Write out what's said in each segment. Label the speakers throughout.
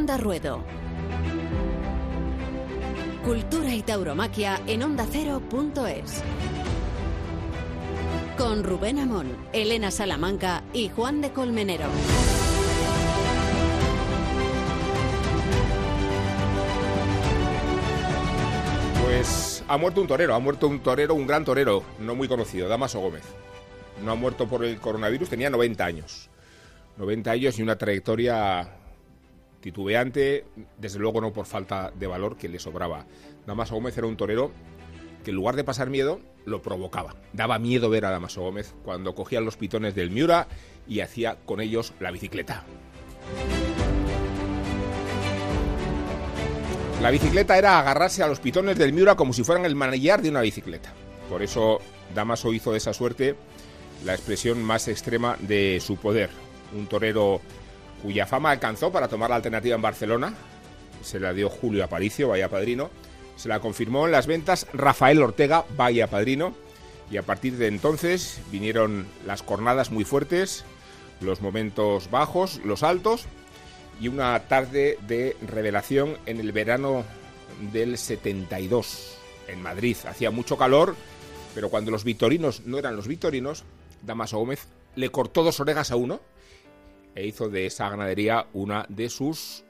Speaker 1: Onda Ruedo. Cultura y tauromaquia en ondacero.es. Con Rubén Amón, Elena Salamanca y Juan de Colmenero.
Speaker 2: Pues ha muerto un torero, ha muerto un torero, un gran torero, no muy conocido, Damaso Gómez. No ha muerto por el coronavirus, tenía 90 años. 90 años y una trayectoria titubeante, desde luego no por falta de valor que le sobraba. Damaso Gómez era un torero que en lugar de pasar miedo, lo provocaba. Daba miedo ver a Damaso Gómez cuando cogía los pitones del Miura y hacía con ellos la bicicleta. La bicicleta era agarrarse a los pitones del Miura como si fueran el manillar de una bicicleta. Por eso Damaso hizo de esa suerte la expresión más extrema de su poder. Un torero cuya fama alcanzó para tomar la alternativa en Barcelona. Se la dio Julio Aparicio, vaya padrino. Se la confirmó en las ventas Rafael Ortega, vaya padrino. Y a partir de entonces vinieron las cornadas muy fuertes, los momentos bajos, los altos y una tarde de revelación en el verano del 72 en Madrid. Hacía mucho calor, pero cuando los victorinos no eran los victorinos, Damaso Gómez le cortó dos orejas a uno e hizo de esa ganadería una de sus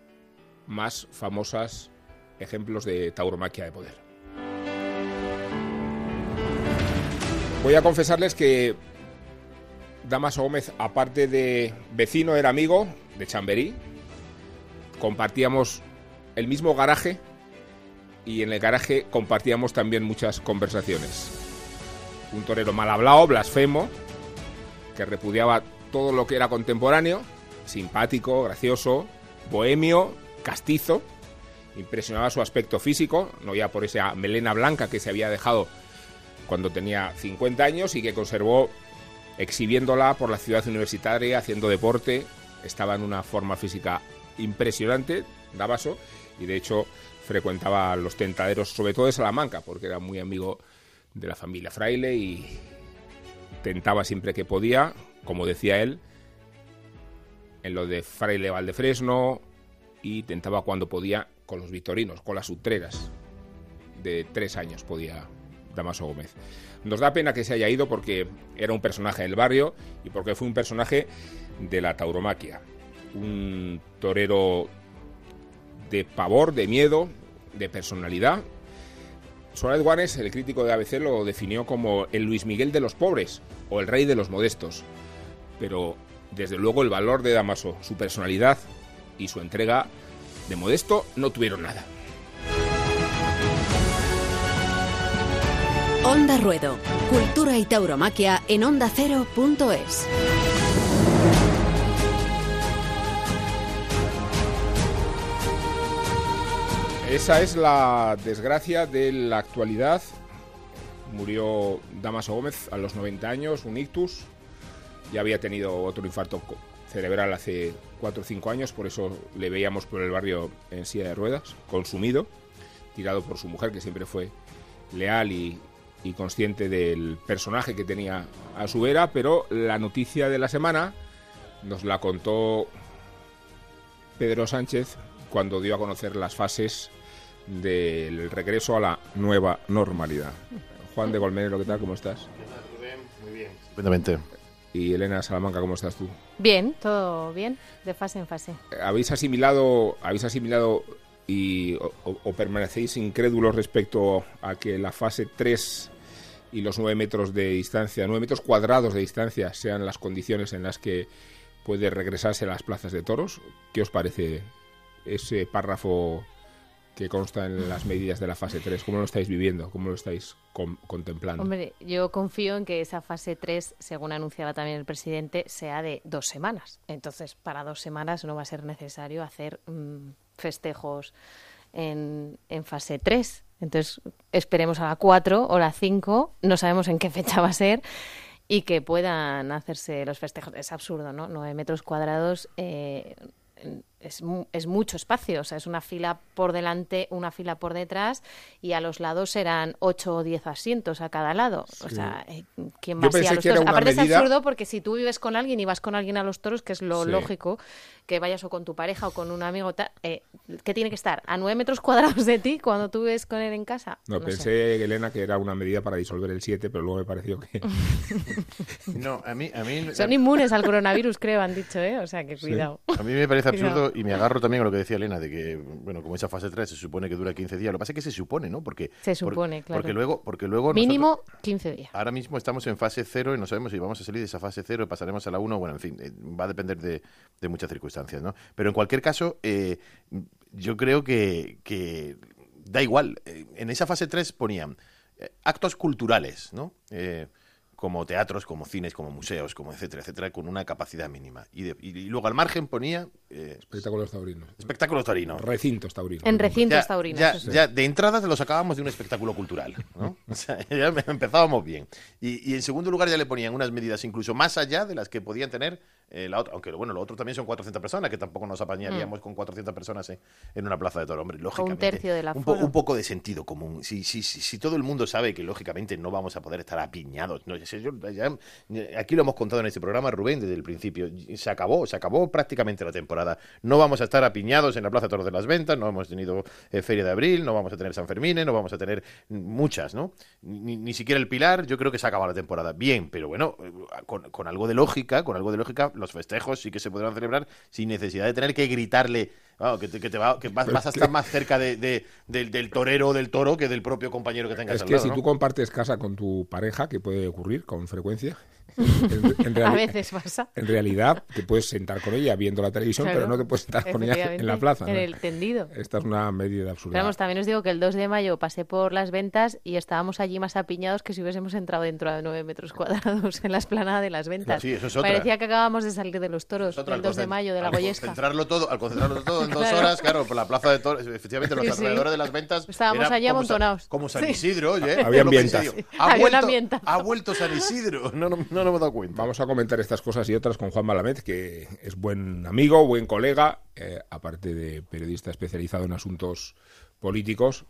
Speaker 2: más famosas ejemplos de tauromaquia de poder. Voy a confesarles que Damaso Gómez, aparte de vecino, era amigo de Chamberí, compartíamos el mismo garaje y en el garaje compartíamos también muchas conversaciones. Un torero mal hablado, blasfemo, que repudiaba todo lo que era contemporáneo, simpático, gracioso, bohemio, castizo. Impresionaba su aspecto físico, no ya por esa melena blanca que se había dejado cuando tenía 50 años y que conservó exhibiéndola por la ciudad universitaria, haciendo deporte. Estaba en una forma física impresionante, Davaso, y de hecho frecuentaba los tentaderos, sobre todo de Salamanca, porque era muy amigo de la familia Fraile y tentaba siempre que podía, como decía él, en lo de Fraile Valdefresno y tentaba cuando podía con los victorinos, con las utreras. De tres años podía Damaso Gómez. Nos da pena que se haya ido porque era un personaje del barrio y porque fue un personaje de la tauromaquia un torero de pavor, de miedo, de personalidad. Suárez Guanes, el crítico de ABC, lo definió como el Luis Miguel de los pobres o el rey de los modestos. Pero desde luego el valor de Damaso, su personalidad y su entrega de modesto no tuvieron nada.
Speaker 1: Onda Ruedo, Cultura y Tauromaquia en ondacero.es.
Speaker 2: Esa es la desgracia de la actualidad. Murió Damaso Gómez a los 90 años, un ictus. Ya había tenido otro infarto cerebral hace 4 o 5 años, por eso le veíamos por el barrio en silla de ruedas, consumido, tirado por su mujer, que siempre fue leal y, y consciente del personaje que tenía a su vera, pero la noticia de la semana nos la contó Pedro Sánchez cuando dio a conocer las fases del regreso a la nueva normalidad. Juan de Golmenero, ¿qué tal? ¿Cómo estás?
Speaker 3: Muy bien. Estupendamente.
Speaker 2: Y Elena Salamanca, ¿cómo estás tú?
Speaker 4: Bien, todo bien, de fase en fase.
Speaker 2: ¿Habéis asimilado, habéis asimilado y, o, permanecéis incrédulos respecto a que la fase 3 y los 9 metros de distancia, 9 metros cuadrados de distancia, sean las condiciones en las que puede regresarse a las plazas de toros? ¿Qué os parece ese párrafo que consta en las medidas de la fase 3. ¿Cómo lo estáis viviendo? ¿Cómo lo estáis contemplando?
Speaker 4: Hombre, yo confío en que esa fase 3, según anunciaba también el presidente, sea de dos semanas. Entonces, para dos semanas no va a ser necesario hacer mm, festejos en, en fase 3. Entonces, esperemos a la 4 o la 5, no sabemos en qué fecha va a ser, y que puedan hacerse los festejos. Es absurdo, ¿no? 9 metros cuadrados. Eh, es, es, mucho espacio, o sea, es una fila por delante, una fila por detrás y a los lados serán 8 o 10 asientos a cada lado. O sea, eh, ¿quién así a los toros? Aparte es absurdo porque si tú vives con alguien y vas con alguien a los toros, que es lo lógico, que vayas o con tu pareja o con un amigo, eh, que tiene que estar a 9 metros cuadrados de ti cuando tú vives con él en casa.
Speaker 2: No, pensé, Elena, que era una medida para disolver el 7, pero luego me pareció que...
Speaker 3: no, a mí, a mí...
Speaker 4: Son inmunes al coronavirus, creo, han dicho, ¿eh? O sea, que cuidado.
Speaker 3: A mí me parece absurdo y me agarro también a lo que decía Elena, de que, bueno, como esa fase 3 se supone que dura 15 días, lo que pasa es que se supone, ¿no? Porque,
Speaker 4: se supone, claro.
Speaker 3: Porque luego, porque luego
Speaker 4: Mínimo 15 días.
Speaker 3: Ahora mismo estamos en fase 0 y no sabemos si vamos a salir de esa fase 0 y pasaremos a la 1, bueno, en fin, eh, va a depender de, de muchas circunstancias, ¿no? Pero en cualquier caso, eh, yo creo que, que, da igual. Eh, en esa fase 3 ponían actos culturales, ¿no? como teatros, como cines, como museos, como etcétera, etcétera, con una capacidad mínima. Y, luego al margen ponía...
Speaker 2: Eh, espectáculos taurinos.
Speaker 3: Espectáculos taurinos.
Speaker 2: Recintos taurinos.
Speaker 4: En recintos taurinos.
Speaker 3: Ya, ya, de entrada lo sacábamos de un espectáculo cultural. ¿no? o sea, ya empezábamos bien. Y, y, en segundo lugar ya le ponían unas medidas incluso más allá de las que podían tener eh, la otra, aunque bueno, lo otro también son 400 personas, que tampoco nos apañaríamos mm. con 400 personas en, una plaza de toro. Hombre, lógicamente.
Speaker 4: Un tercio de la
Speaker 3: un, un, poco de sentido común. Si, si, si, si, todo el mundo sabe que lógicamente no vamos a poder estar apiñados. No, aquí lo hemos contado en este programa, Rubén, desde el principio. Se acabó, se acabó prácticamente la temporada. No vamos a estar apiñados en la plaza de toros de las ventas, no hemos tenido eh, Feria de Abril, no vamos a tener San Fermín, no vamos a tener muchas, ¿no? Ni, ni, siquiera el Pilar, yo creo que se acabó la temporada. Bien, pero bueno, eh, con, con algo de lógica, con algo de lógica, los festejos sí que se podrán celebrar sin necesidad de tener que gritarle que, te, que, te va, que vas, a estar más cerca de, del, torero o del toro que del propio compañero que tengas
Speaker 2: es que si tú compartes casa con tu pareja, que puede ocurrir con frecuencia,
Speaker 4: a veces pasa.
Speaker 2: En realidad, te puedes sentar con ella viendo la televisión, pero no te puedes sentar con ella en la plaza.
Speaker 4: En el tendido.
Speaker 2: Esta es una medida absurda.
Speaker 4: Vamos, también os digo que el 2 de mayo pasé por las ventas y estábamos allí más apiñados que si hubiésemos entrado dentro de 9 metros cuadrados en la esplanada de las ventas.
Speaker 3: Sí, eso es otra.
Speaker 4: Parecía que acabábamos de salir de los toros el 2 de mayo de la Goyesca.
Speaker 3: Concentrarlo todo, al concentrarlo todo en dos horas, claro, por la plaza de toros, efectivamente los alrededores de las ventas.
Speaker 4: Estábamos allí amontonados.
Speaker 3: Como San Isidro, oye.
Speaker 2: Había ambientas.
Speaker 3: Ha, vuelto, ha vuelto San Isidro. No, no, no, no me he dado cuenta.
Speaker 2: Vamos a comentar estas cosas y otras con Juan Malamed, que es buen amigo, buen colega, eh, aparte de periodista especializado en asuntos políticos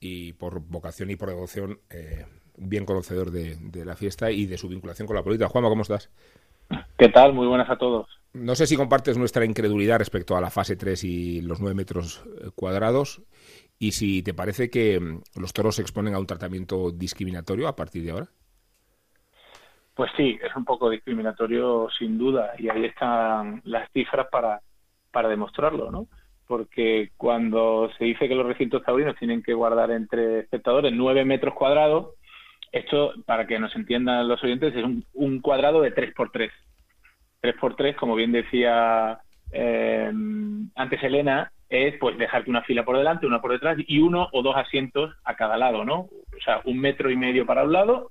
Speaker 2: y por vocación y por devoción, eh, bien conocedor de, la fiesta y de su vinculación con la política. Juanma, ¿cómo estás?
Speaker 5: ¿Qué tal? Muy buenas a todos.
Speaker 2: No sé si compartes nuestra incredulidad respecto a la fase 3 y los 9 metros eh, cuadrados y si te parece que mm, los toros se exponen a un tratamiento discriminatorio a partir de ahora.
Speaker 5: Pues sí, es un poco discriminatorio sin duda y ahí están las cifras para, para demostrarlo, ¿no? Porque cuando se dice que los recintos taurinos tienen que guardar entre espectadores nueve metros cuadrados, esto, para que nos entiendan los oyentes, es un, cuadrado de 3 por 3 3 por 3 como bien decía eh, antes Elena, es pues dejarte una fila por delante, una por detrás y uno o dos asientos a cada lado, ¿no? O sea, un metro y medio para un lado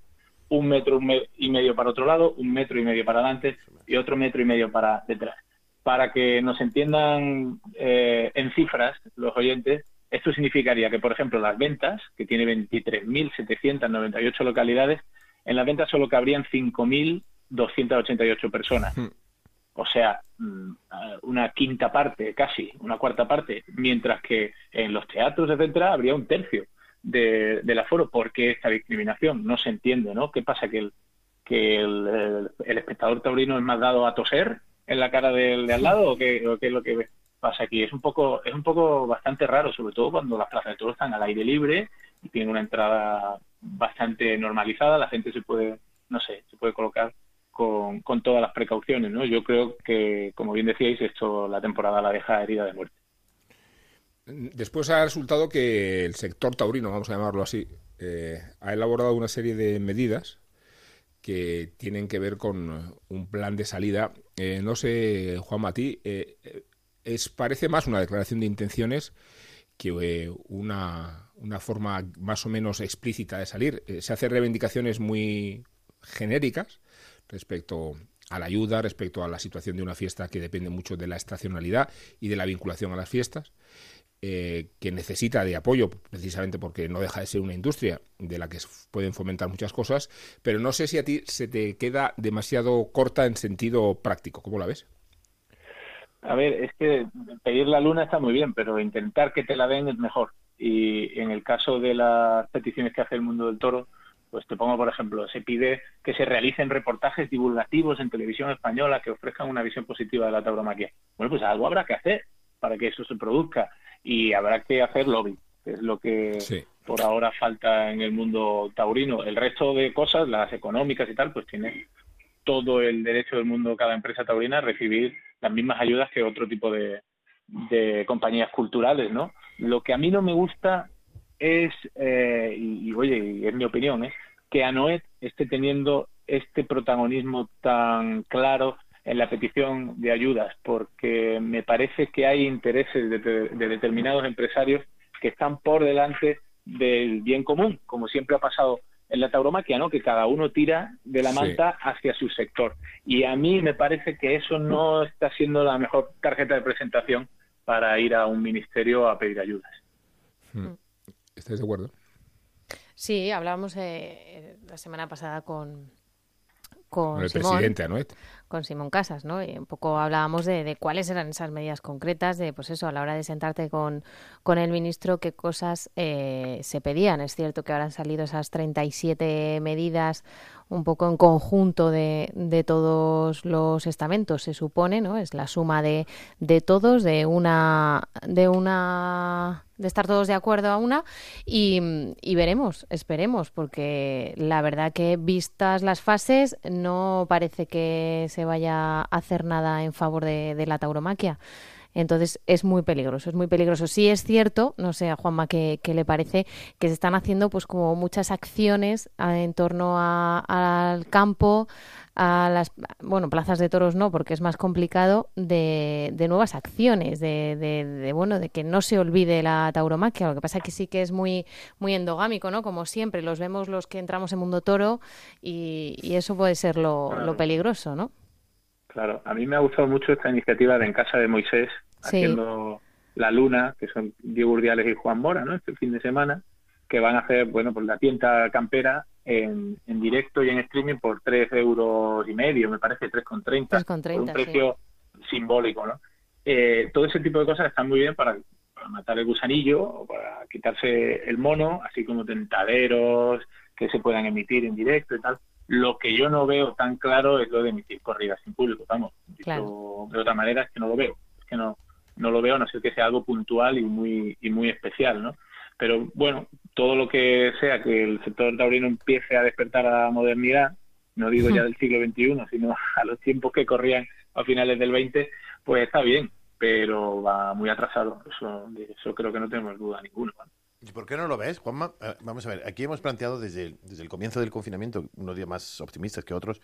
Speaker 5: un metro y medio para otro lado, un metro y medio para adelante y otro metro y medio para detrás. Para que nos entiendan eh, en cifras los oyentes, esto significaría que, por ejemplo, las ventas, que tiene 23.798 localidades, en las ventas solo cabrían 5.288 personas. Hmm. O sea, mm, una quinta parte, casi, una cuarta parte, mientras que en los teatros, etcétera, habría un tercio de, del aforo. ¿Por qué esta discriminación? No se entiende, ¿no? ¿Qué pasa? ¿Que el, que el, espectador taurino es más dado a toser en la cara del de al lado o qué, es lo que pasa aquí? Es un poco es un poco bastante raro, sobre todo cuando las plazas de toros están al aire libre y tienen una entrada bastante normalizada, la gente se puede, no sé, se puede colocar con, con todas las precauciones, ¿no? Yo creo que, como bien decíais, esto la temporada la deja herida de muerte.
Speaker 2: Después ha resultado que el sector taurino, vamos a llamarlo así, eh, ha elaborado una serie de medidas que tienen que ver con un plan de salida. Eh, no sé, Juan Matí, eh, es, parece más una declaración de intenciones que una, una, forma más o menos explícita de salir. se hacen reivindicaciones muy genéricas respecto a la ayuda, respecto a la situación de una fiesta que depende mucho de la estacionalidad y de la vinculación a las fiestas. Eh, que necesita de apoyo, precisamente porque no deja de ser una industria de la que pueden fomentar muchas cosas, pero no sé si a ti se te queda demasiado corta en sentido práctico. ¿Cómo la ves?
Speaker 5: A ver, es que pedir la luna está muy bien, pero intentar que te la den es mejor. Y en el caso de las peticiones que hace el mundo del toro, pues te pongo por ejemplo, se pide que se realicen reportajes divulgativos en televisión española que ofrezcan una visión positiva de la tauromaquia. Bueno, pues algo habrá que hacer para que eso se produzca y habrá que hacer lobby, que es lo que por ahora falta en el mundo taurino. El resto de cosas, las económicas y tal, pues tiene todo el derecho del mundo, cada empresa taurina, a recibir las mismas ayudas que otro tipo de, de compañías culturales, ¿no? Lo que a mí no me gusta es, eh, y, oye, es mi opinión, ¿eh? que Anoet esté teniendo este protagonismo tan claro en la petición de ayudas, porque me parece que hay intereses de, de determinados empresarios que están por delante del bien común, como siempre ha pasado en la tauromaquia, ¿no? Que cada uno tira de la manta hacia su sector. Y a mí me parece que eso no está siendo la mejor tarjeta de presentación para ir a un ministerio a pedir ayudas.
Speaker 2: Hmm. ¿Estáis de acuerdo?
Speaker 4: Sí, hablábamos eh, la semana pasada con,
Speaker 2: con, el presidente Anuet.
Speaker 4: Con Simón Casas, ¿no? Y un poco hablábamos de, cuáles eran esas medidas concretas, de pues eso, a la hora de sentarte con, con el ministro, qué cosas eh, se pedían. Es cierto que ahora han salido esas 37 medidas un poco en conjunto de, de todos los estamentos, se supone, ¿no? Es la suma de, de todos, de una, de una de estar todos de acuerdo a una y, y, veremos, esperemos, porque la verdad que vistas las fases no parece que se vaya a hacer nada en favor de, de la tauromaquia. Entonces es muy peligroso, es muy peligroso. Sí es cierto, no sé a Juanma qué, le parece, que se están haciendo pues como muchas acciones en torno al campo, a las bueno plazas de toros no porque es más complicado de, de nuevas acciones de, de, bueno de que no se olvide la tauromaquia lo que pasa es que sí que es muy muy endogámico no como siempre los vemos los que entramos en mundo toro y, y eso puede ser lo, lo peligroso no
Speaker 5: Claro, a mí me ha gustado mucho esta iniciativa de En Casa de Moisés, haciendo La Luna, que son Diego Urdiales y Juan Mora, ¿no? Este fin de semana, que van a hacer, bueno, pues la tienda campera en, en directo y en streaming por tres euros y medio, me parece, 3,30. 3,30, un precio simbólico, ¿no? Eh, todo ese tipo de cosas están muy bien para, para matar el gusanillo o para quitarse el mono, así como tentaderos que se puedan emitir en directo y tal lo que yo no veo tan claro es lo de emitir corridas sin público, vamos. De otra manera es que no lo veo, es que no, no lo veo, no sé que sea algo puntual y muy, y muy especial, ¿no? Pero bueno, todo lo que sea que el sector taurino empiece a despertar a la modernidad, no digo ya del siglo XXI, sino a los tiempos que corrían a finales del XX, pues está bien, pero va muy atrasado. Eso, eso creo que no tenemos duda ninguna.
Speaker 3: ¿Y por qué no lo ves, Juanma? Eh, vamos a ver, aquí hemos planteado desde el, desde el comienzo del confinamiento, unos días más optimistas que otros,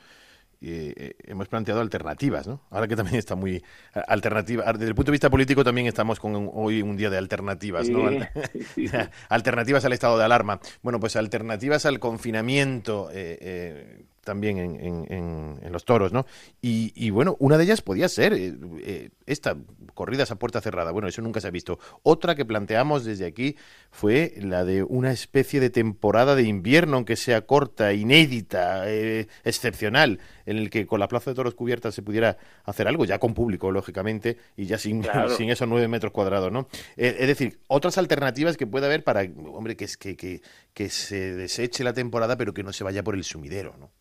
Speaker 3: eh, hemos planteado alternativas, ¿no? Ahora que también está muy alternativa, desde el punto de vista político también estamos con hoy un día de alternativas, ¿no? alternativas al estado de alarma. Bueno, pues alternativas al confinamiento, eh, eh también en, en, los toros, ¿no? Y, bueno, una de ellas podía ser eh, eh, esta, corridas a puerta cerrada. Bueno, eso nunca se ha visto. Otra que planteamos desde aquí fue la de una especie de temporada de invierno, aunque sea corta, inédita, eh, excepcional, en el que con la plaza de toros cubierta se pudiera hacer algo, ya con público, lógicamente, y ya sin, sin esos nueve metros cuadrados, ¿no? es decir, otras alternativas que puede haber para, hombre, que, que, que, que se deseche la temporada, pero que no se vaya por el sumidero, ¿no?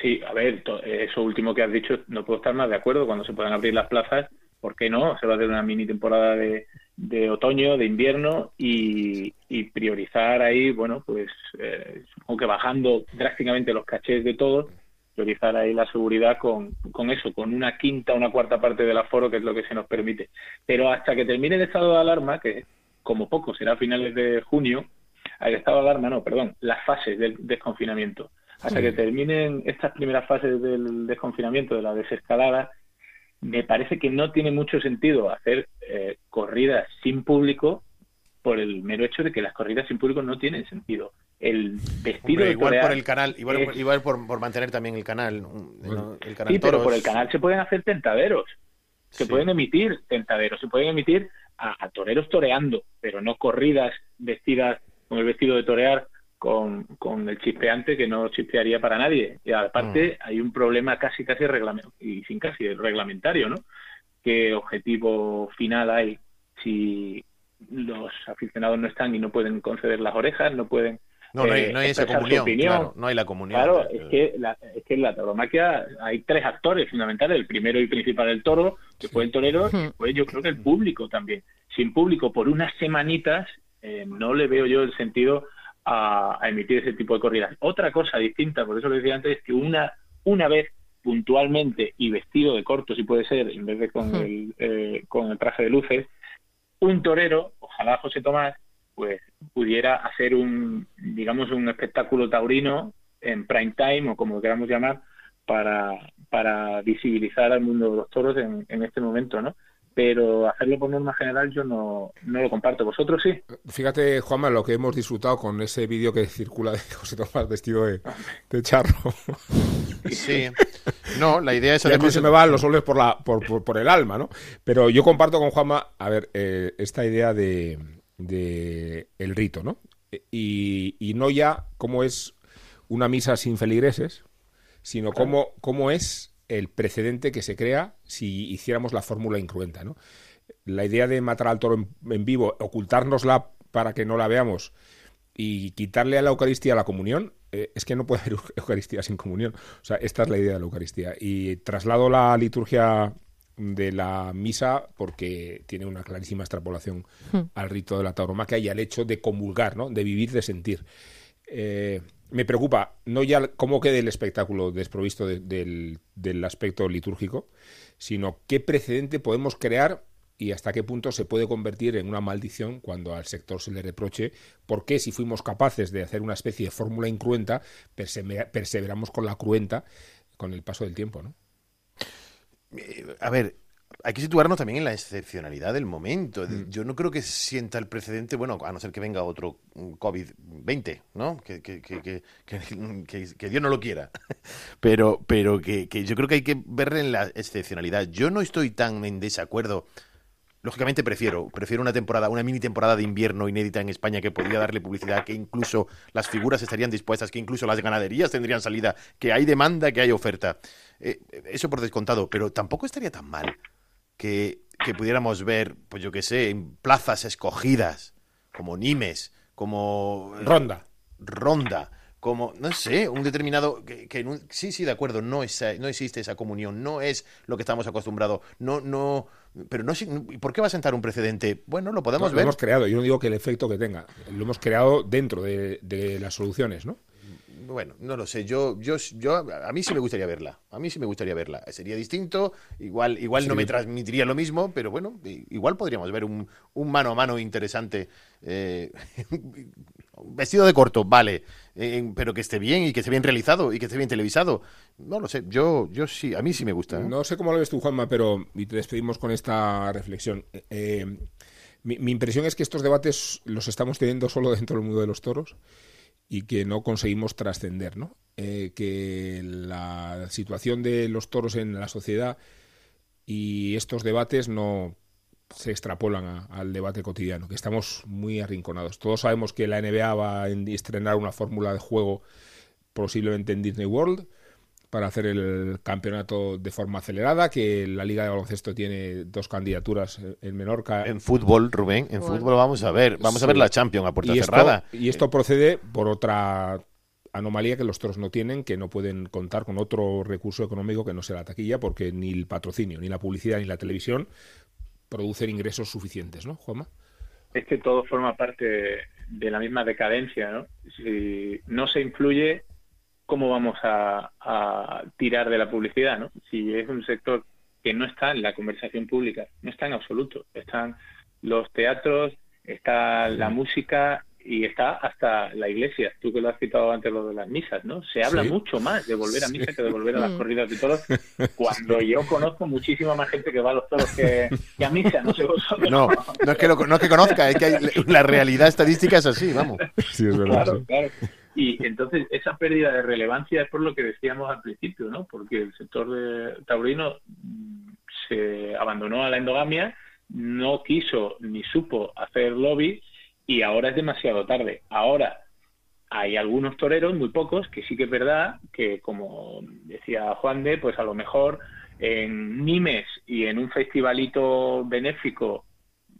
Speaker 5: Sí, a ver, eso último que has dicho, no puedo estar más de acuerdo. Cuando se puedan abrir las plazas, ¿por qué no? Se va a hacer una mini temporada de, de otoño, de invierno y, priorizar ahí, bueno, pues eh, aunque bajando drásticamente los cachés de todos, priorizar ahí la seguridad con, con eso, con una quinta, una cuarta parte del aforo, que es lo que se nos permite. Pero hasta que termine el estado de alarma, que como poco será a finales de junio, el estado de alarma, no, perdón, las fases del desconfinamiento hasta que terminen estas primeras fases del desconfinamiento, de la desescalada, me parece que no tiene mucho sentido hacer eh, corridas sin público por el mero hecho de que las corridas sin público no tienen sentido. El vestido
Speaker 3: igual por el canal, igual, por, mantener también el canal,
Speaker 5: el canal sí, pero por el canal se pueden hacer tentaderos, se pueden emitir tentaderos, se pueden emitir a, toreros toreando, pero no corridas vestidas con el vestido de torear con, con el chispeante que no chispearía para nadie. Y aparte mm. hay un problema casi casi reglamentario, y sin casi reglamentario, ¿no? qué objetivo final hay si los aficionados no están y no pueden conceder las orejas, no pueden
Speaker 3: no, no hay, eh, esa comunión, claro, no hay la comunión.
Speaker 5: Claro, es que, la, es que en la tauromaquia hay tres actores fundamentales, el primero y principal el toro, que fue el torero, y después yo creo que el público también. Sin público por unas semanitas eh, no le veo yo el sentido a, emitir ese tipo de corridas. Otra cosa distinta, por eso lo decía antes, es que una, una vez puntualmente y vestido de corto, si puede ser, en vez de con, el, eh, con el traje de luces, un torero, ojalá José Tomás, pues pudiera hacer un, digamos, un espectáculo taurino en prime time o como queramos llamar, para, para visibilizar al mundo de los toros en, en este momento, ¿no? Pero hacerlo por norma general yo no, no lo comparto. ¿Vosotros sí?
Speaker 2: Fíjate, Juanma, lo que hemos disfrutado con ese vídeo que circula de José Tomás vestido de, charro.
Speaker 3: Sí. No, la idea es...
Speaker 2: Además... se me van los soles por, la, por, por, el alma, ¿no? Pero yo comparto con Juanma, a ver, eh, esta idea de, de el rito, ¿no? Y, y no ya cómo es una misa sin feligreses, sino cómo, cómo es el precedente que se crea si hiciéramos la fórmula incruenta. ¿no? La idea de matar al toro en, vivo, ocultárnosla para que no la veamos y quitarle a la Eucaristía la comunión, eh, es que no puede haber Eucaristía sin comunión. O sea, esta es la idea de la Eucaristía. Y traslado la liturgia de la misa porque tiene una clarísima extrapolación hmm. al rito de la tauromaquia y al hecho de comulgar, ¿no? de vivir, de sentir. Eh, me preocupa no ya cómo quede el espectáculo desprovisto del, aspecto litúrgico, sino qué precedente podemos crear y hasta qué punto se puede convertir en una maldición cuando al sector se le reproche por qué si fuimos capaces de hacer una especie de fórmula incruenta, perseveramos con la cruenta con el paso del tiempo, ¿no?
Speaker 3: Eh, a ver, hay que situarnos también en la excepcionalidad del momento. Mm. Yo no creo que sienta el precedente, bueno, a no ser que venga otro COVID-20, ¿no? Que, que, que, que, Dios no lo quiera. Pero, pero que, yo creo que hay que ver en la excepcionalidad. Yo no estoy tan en desacuerdo. Lógicamente prefiero, prefiero una temporada, una mini temporada de invierno inédita en España que podría darle publicidad, que incluso las figuras estarían dispuestas, que incluso las ganaderías tendrían salida, que hay demanda, que hay oferta. Eh, eso por descontado, pero tampoco estaría tan mal que, pudiéramos ver, pues yo qué sé, en plazas escogidas, como Nimes, como...
Speaker 2: Eh, Ronda.
Speaker 3: Ronda como, no sé, un determinado, que, sí, sí, de acuerdo, no, no existe esa comunión, no es lo que estamos acostumbrados, no, no, pero no, ¿por qué va a sentar un precedente? Bueno, lo podemos ver.
Speaker 2: Lo hemos creado, yo no digo que el efecto que tenga, lo hemos creado dentro de, de las soluciones, ¿no?
Speaker 3: Bueno, no lo sé. Yo, yo, yo, a mí sí me gustaría verla. A mí sí me gustaría verla. Sería distinto. Igual, igual no me transmitiría lo mismo, pero bueno, igual podríamos ver un, un mano a mano interesante. Eh, vestido de corto, vale, pero que esté bien y que esté bien realizado y que esté bien televisado. No lo sé. Yo, yo sí, a mí sí me gusta. ¿eh?
Speaker 2: No sé cómo lo ves tú, Juanma, pero y te despedimos con esta reflexión. Eh, mi, mi impresión es que estos debates los estamos teniendo solo dentro del mundo de los toros y que no conseguimos trascender, ¿no? Eh, que la situación de los toros en la sociedad y estos debates no se extrapolan al debate cotidiano, que estamos muy arrinconados. Todos sabemos que la NBA va a estrenar una fórmula de juego posiblemente en Disney World, para hacer el campeonato de forma acelerada, que la Liga de Baloncesto tiene dos candidaturas en Menorca.
Speaker 3: En fútbol, Rubén, en fútbol vamos a ver, vamos a ver la Champions a puerta cerrada.
Speaker 2: y esto procede por otra anomalía que los toros no tienen, que no pueden contar con otro recurso económico que no sea la taquilla, porque ni el patrocinio, ni la publicidad, ni la televisión producen ingresos suficientes, ¿no, Juanma?
Speaker 5: Es que todo forma parte de la misma decadencia, ¿no? Si no se influye cómo vamos a, tirar de la publicidad, ¿no? Si es un sector que no está en la conversación pública, no está en absoluto. Están los teatros, está la música y está hasta la iglesia. Tú que lo has citado antes lo de las misas, ¿no? Se habla mucho más de volver a misa que de volver a las mm. corridas de toros. Cuando yo conozco muchísima más gente que va a los toros que, a misa, no sé vosotros.
Speaker 3: No, no es que, no es que conozca, es que la realidad estadística es así, vamos.
Speaker 2: Sí, es verdad.
Speaker 5: Claro, claro. Y entonces esa pérdida de relevancia es por lo que decíamos al principio, ¿no? Porque el sector de taurino mm, se abandonó a la endogamia, no quiso ni supo hacer lobby y ahora es demasiado tarde. Ahora hay algunos toreros, muy pocos, que sí que es verdad que, como decía Juan de, pues a lo mejor en Nimes y en un festivalito benéfico,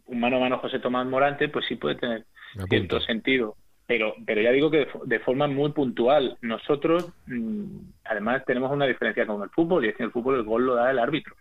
Speaker 5: un mano a mano José Tomás Morante, pues sí puede tener cierto sentido. Pero, pero ya digo que de, forma muy puntual. Nosotros, mm, además, tenemos una diferencia con el fútbol, y es que en el fútbol el gol lo da el árbitro,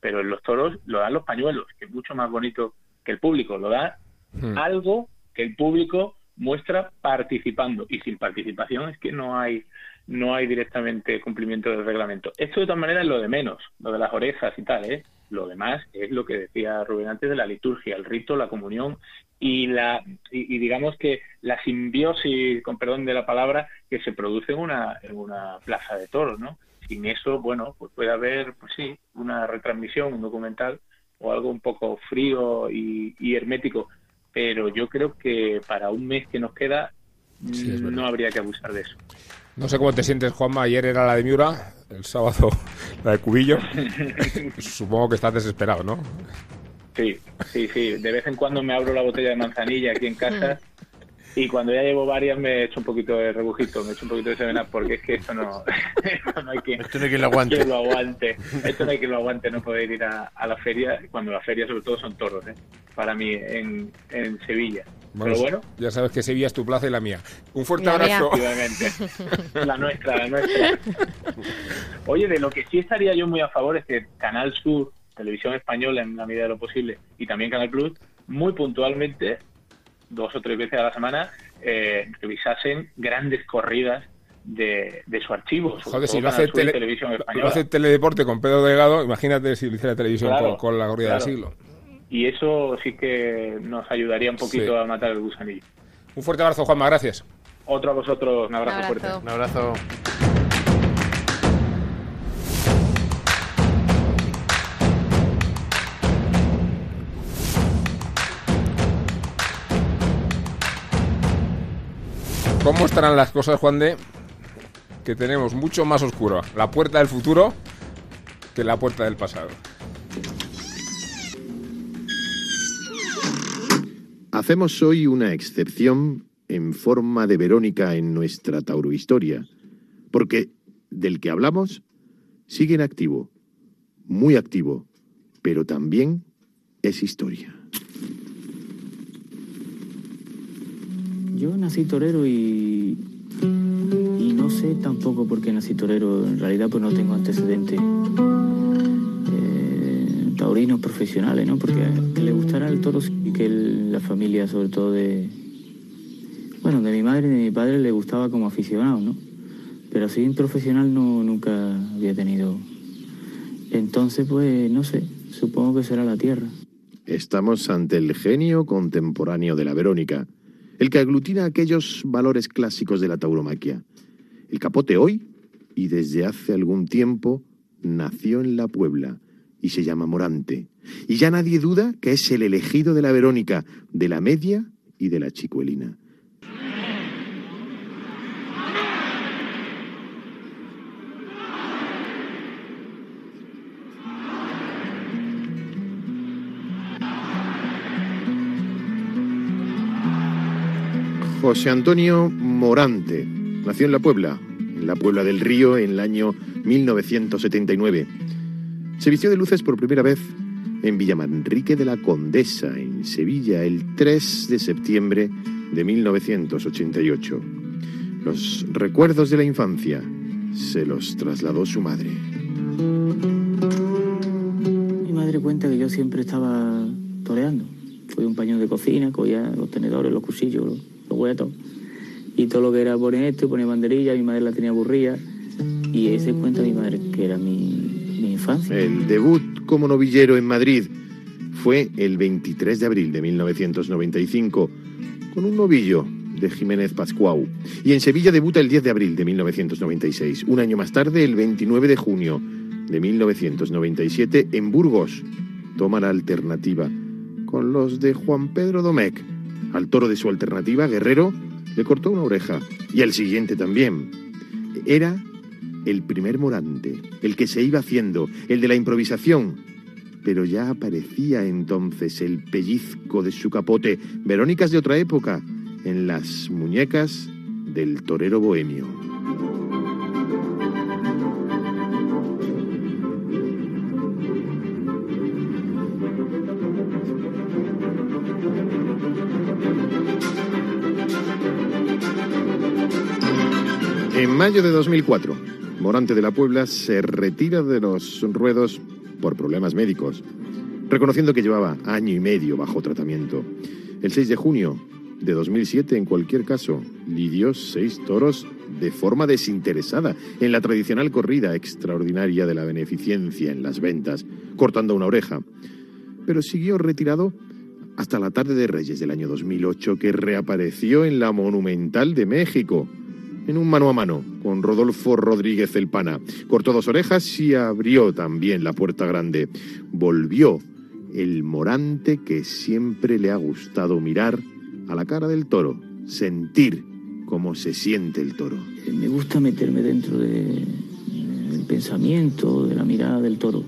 Speaker 5: pero en los toros lo dan los pañuelos, que es mucho más bonito que el público. Lo da hmm. algo que el público muestra participando, y sin participación es que no hay no hay directamente cumplimiento del reglamento. Esto de todas maneras es lo de menos, lo de las orejas y tal, ¿eh? Lo demás es lo que decía Rubén antes de la liturgia, el rito, la comunión y la y, digamos que la simbiosis, con perdón de la palabra, que se produce en una, en una plaza de toros, ¿no? Sin eso, bueno, pues puede haber, pues sí, una retransmisión, un documental o algo un poco frío y, y hermético, pero yo creo que para un mes que nos queda no habría que abusar de eso.
Speaker 2: No sé cómo te sientes, Juanma. Ayer era la de Miura, el sábado la de Cubillo. Supongo que estás desesperado, ¿no?
Speaker 5: Sí, sí, sí. De vez en cuando me abro la botella de manzanilla aquí en casa y cuando ya llevo varias me echo un poquito de rebujito, me echo un poquito de sevena porque es que esto no, no hay que,
Speaker 4: esto no hay que lo aguante.
Speaker 5: lo aguante. Esto no hay que lo aguante, no poder ir a, la feria, cuando la feria sobre todo son toros, ¿eh? para mí, en, en Sevilla. Pero bueno.
Speaker 2: Ya sabes que Sevilla es tu plaza y la mía. Un fuerte abrazo.
Speaker 5: la nuestra, la nuestra. Oye, de lo que sí estaría yo muy a favor es que Canal Sur, Televisión Española en la medida de lo posible, y también Canal Plus, muy puntualmente, dos o tres veces a la semana, eh, revisasen grandes corridas de, su archivo.
Speaker 2: Joder, si lo hace, televisión lo hace Teledeporte con Pedro Delgado, imagínate si lo hiciera televisión con, la corrida del siglo
Speaker 5: y eso sí que nos ayudaría un poquito a matar el gusanillo.
Speaker 2: Un fuerte abrazo, Juanma, gracias.
Speaker 5: Otro a vosotros, un abrazo, fuerte.
Speaker 4: Un abrazo.
Speaker 2: ¿Cómo estarán las cosas, Juan de? Que tenemos mucho más oscuro la puerta del futuro que la puerta del pasado.
Speaker 3: Hacemos hoy una excepción en forma de Verónica en nuestra taurohistoria, porque del que hablamos sigue en activo, muy activo, pero también es historia.
Speaker 6: Yo nací torero y, y no sé tampoco por qué nací torero, en realidad pues no tengo antecedentes taurinos profesionales, ¿no? Porque que le gustará el toro y que la familia, sobre todo de, bueno, de mi madre y de mi padre le gustaba como aficionado, ¿no? Pero así profesional no, nunca había tenido. Entonces, pues, no sé, supongo que será la tierra.
Speaker 3: Estamos ante el genio contemporáneo de la Verónica, el que aglutina aquellos valores clásicos de la tauromaquia. El capote hoy, y desde hace algún tiempo, nació en la Puebla, y se llama Morante. Y ya nadie duda que es el elegido de la Verónica, de la Media y de la Chicuelina. José Antonio Morante nació en La Puebla, en la Puebla del Río, en el año 1979. Se vistió de luces por primera vez en Villamanrique de la Condesa, en Sevilla, el 3 de septiembre de 1988. Los recuerdos de la infancia se los trasladó su madre.
Speaker 6: Mi madre cuenta que yo siempre estaba toreando. Fui un paño de cocina, cogía los tenedores, los cuchillos, los. Y todo lo que era poner esto, poner banderilla, mi madre la tenía aburrida. Y ese cuenta mi madre, que era mi,
Speaker 3: el debut como novillero en Madrid fue el 23 de abril de 1995 con un novillo de Jiménez Pascuau. Y en Sevilla debuta el 10 de abril de 1996. Un año más tarde, el 29 de junio de 1997, en Burgos, toma la alternativa con los de Juan Pedro Domecq. Al toro de su alternativa, Guerrero, le cortó una oreja. Y al siguiente también. Era el primer morante, el que se iba haciendo, el de la improvisación. Pero ya aparecía entonces el pellizco de su capote, Verónicas de otra época, en las muñecas del torero bohemio. Mayo de 2004, Morante de la Puebla se retira de los ruedos por problemas médicos, reconociendo que llevaba año y medio bajo tratamiento. El 6 de junio de 2007, en cualquier caso, lidió seis toros de forma desinteresada en la tradicional corrida extraordinaria de la beneficencia en las ventas, cortando una oreja. Pero siguió retirado hasta la tarde de Reyes del año 2008, que reapareció en la Monumental de México, en un mano a mano con Rodolfo Rodríguez El Pana. Cortó dos orejas y abrió también la puerta grande. Volvió el morante que siempre le ha gustado mirar a la cara del toro, sentir cómo se siente el toro.
Speaker 6: Me gusta meterme dentro del pensamiento, de la mirada del toro.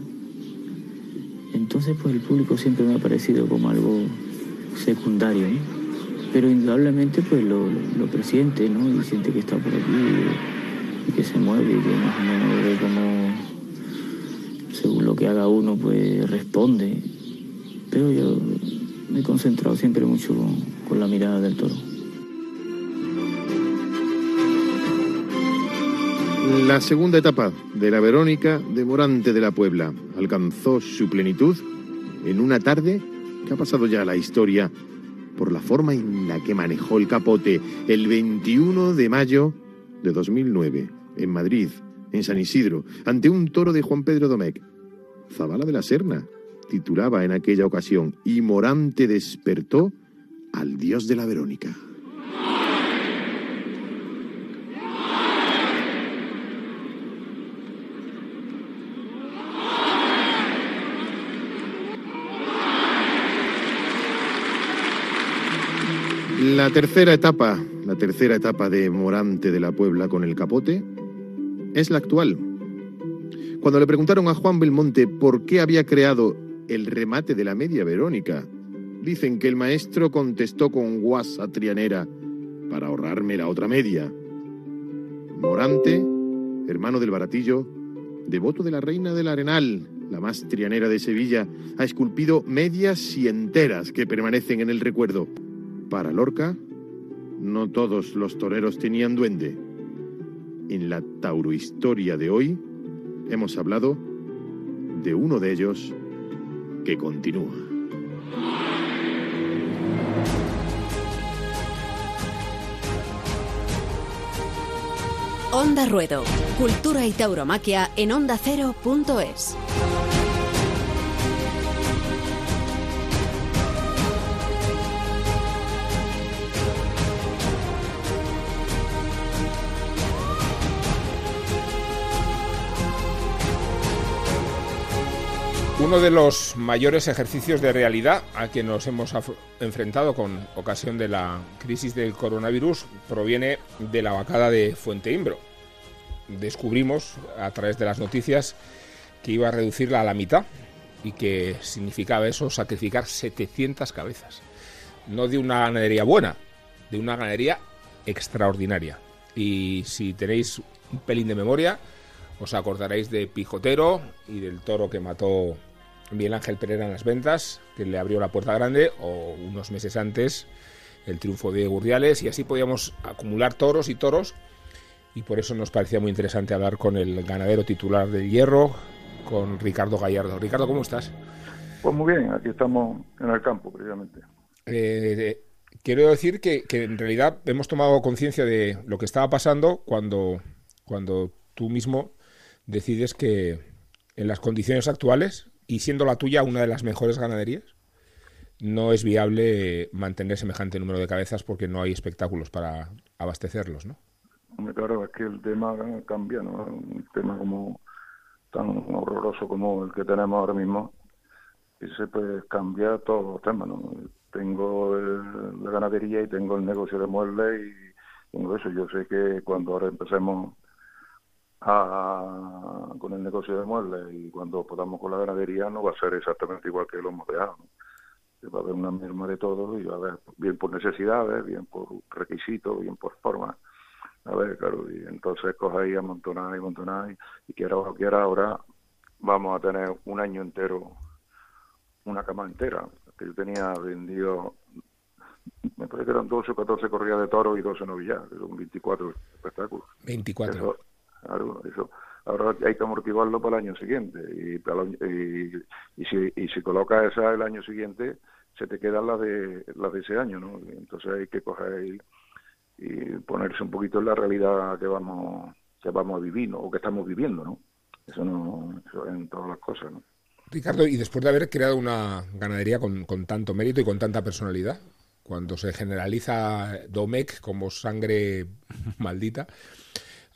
Speaker 6: Entonces, pues el público siempre me ha parecido como algo secundario, pero indudablemente pues lo, lo, presiente, ¿no? Y siente que está por aquí y que se mueve y que más o menos ve como, según lo que haga uno, pues responde. Pero yo me he concentrado siempre mucho con, la mirada del toro.
Speaker 3: La segunda etapa de la Verónica de Morante de la Puebla alcanzó su plenitud en una tarde que ha pasado ya la historia por la forma en la que manejó el capote el 21 de mayo de 2009 en Madrid, en San Isidro, ante un toro de Juan Pedro Domecq. Zabala de la Serna titulaba en aquella ocasión y Morante despertó al dios de la Verónica. La tercera etapa, la tercera etapa de Morante de la Puebla con el capote, es la actual. Cuando le preguntaron a Juan Belmonte por qué había creado el remate de la media Verónica, dicen que el maestro contestó con guasa trianera para ahorrarme la otra media. Morante, hermano del baratillo, devoto de la reina del Arenal, la más trianera de Sevilla, ha esculpido medias y enteras que permanecen en el recuerdo. Para Lorca, no todos los toreros tenían duende. En la taurohistoria de hoy hemos hablado de uno de ellos que continúa.
Speaker 1: Onda Ruedo, Cultura y Tauromaquia en ondacero.es.
Speaker 2: Uno de los mayores ejercicios de realidad a que nos hemos enfrentado con ocasión de la crisis del coronavirus proviene de la vacada de Fuente Imbro. Descubrimos a través de las noticias que iba a reducirla a la mitad y que significaba eso sacrificar 700 cabezas. No de una ganadería buena, de una ganadería extraordinaria. Y si tenéis un pelín de memoria, os acordaréis de Pijotero y del toro que mató Miguel Ángel Pereira en las ventas, que le abrió la puerta grande, o unos meses antes el triunfo de Gurdiales, y así podíamos acumular toros y toros, y por eso nos parecía muy interesante hablar con el ganadero titular del Hierro, con Ricardo Gallardo. Ricardo, ¿cómo estás?
Speaker 7: Pues muy bien, aquí estamos en el campo, precisamente.
Speaker 2: Eh, quiero decir que, que, en realidad hemos tomado conciencia de lo que estaba pasando cuando, cuando tú mismo decides que en las condiciones actuales y siendo la tuya una de las mejores ganaderías, no es viable mantener semejante número de cabezas porque no hay espectáculos para abastecerlos, ¿no?
Speaker 7: Claro, es que el tema cambia, ¿no? Un tema como tan horroroso como el que tenemos ahora mismo, y se puede cambiar todos los temas, ¿no? Tengo la ganadería y tengo el negocio de muebles y tengo eso. Yo sé que cuando ahora empecemos con el negocio de muebles y cuando podamos con la ganadería no va a ser exactamente igual que lo hemos dejado. Va a haber una merma de todo y va a haber bien por necesidades, bien por requisitos, bien por forma. A ver, claro, y entonces cogéis, amontonáis, amontonáis y quiera o quiera ahora vamos a tener un año entero una cama entera que yo tenía vendido me parece que eran 12 o 14 corridas de toros y 12 novillas, que son 24 espectáculos.
Speaker 2: 24.
Speaker 7: Eso, Ahora hay que amortiguarlo para el año siguiente. Y, para y, y si, y si colocas esa el año siguiente, se te quedan las de, las de ese año, ¿no? Entonces hay que coger y, y ponerse un poquito en la realidad que vamos que vamos a vivir, ¿no? O que estamos viviendo, ¿no? Eso no, eso en todas las cosas, ¿no?
Speaker 2: Ricardo, y después de haber creado una ganadería con, con tanto mérito y con tanta personalidad, cuando se generaliza Domecq como sangre maldita,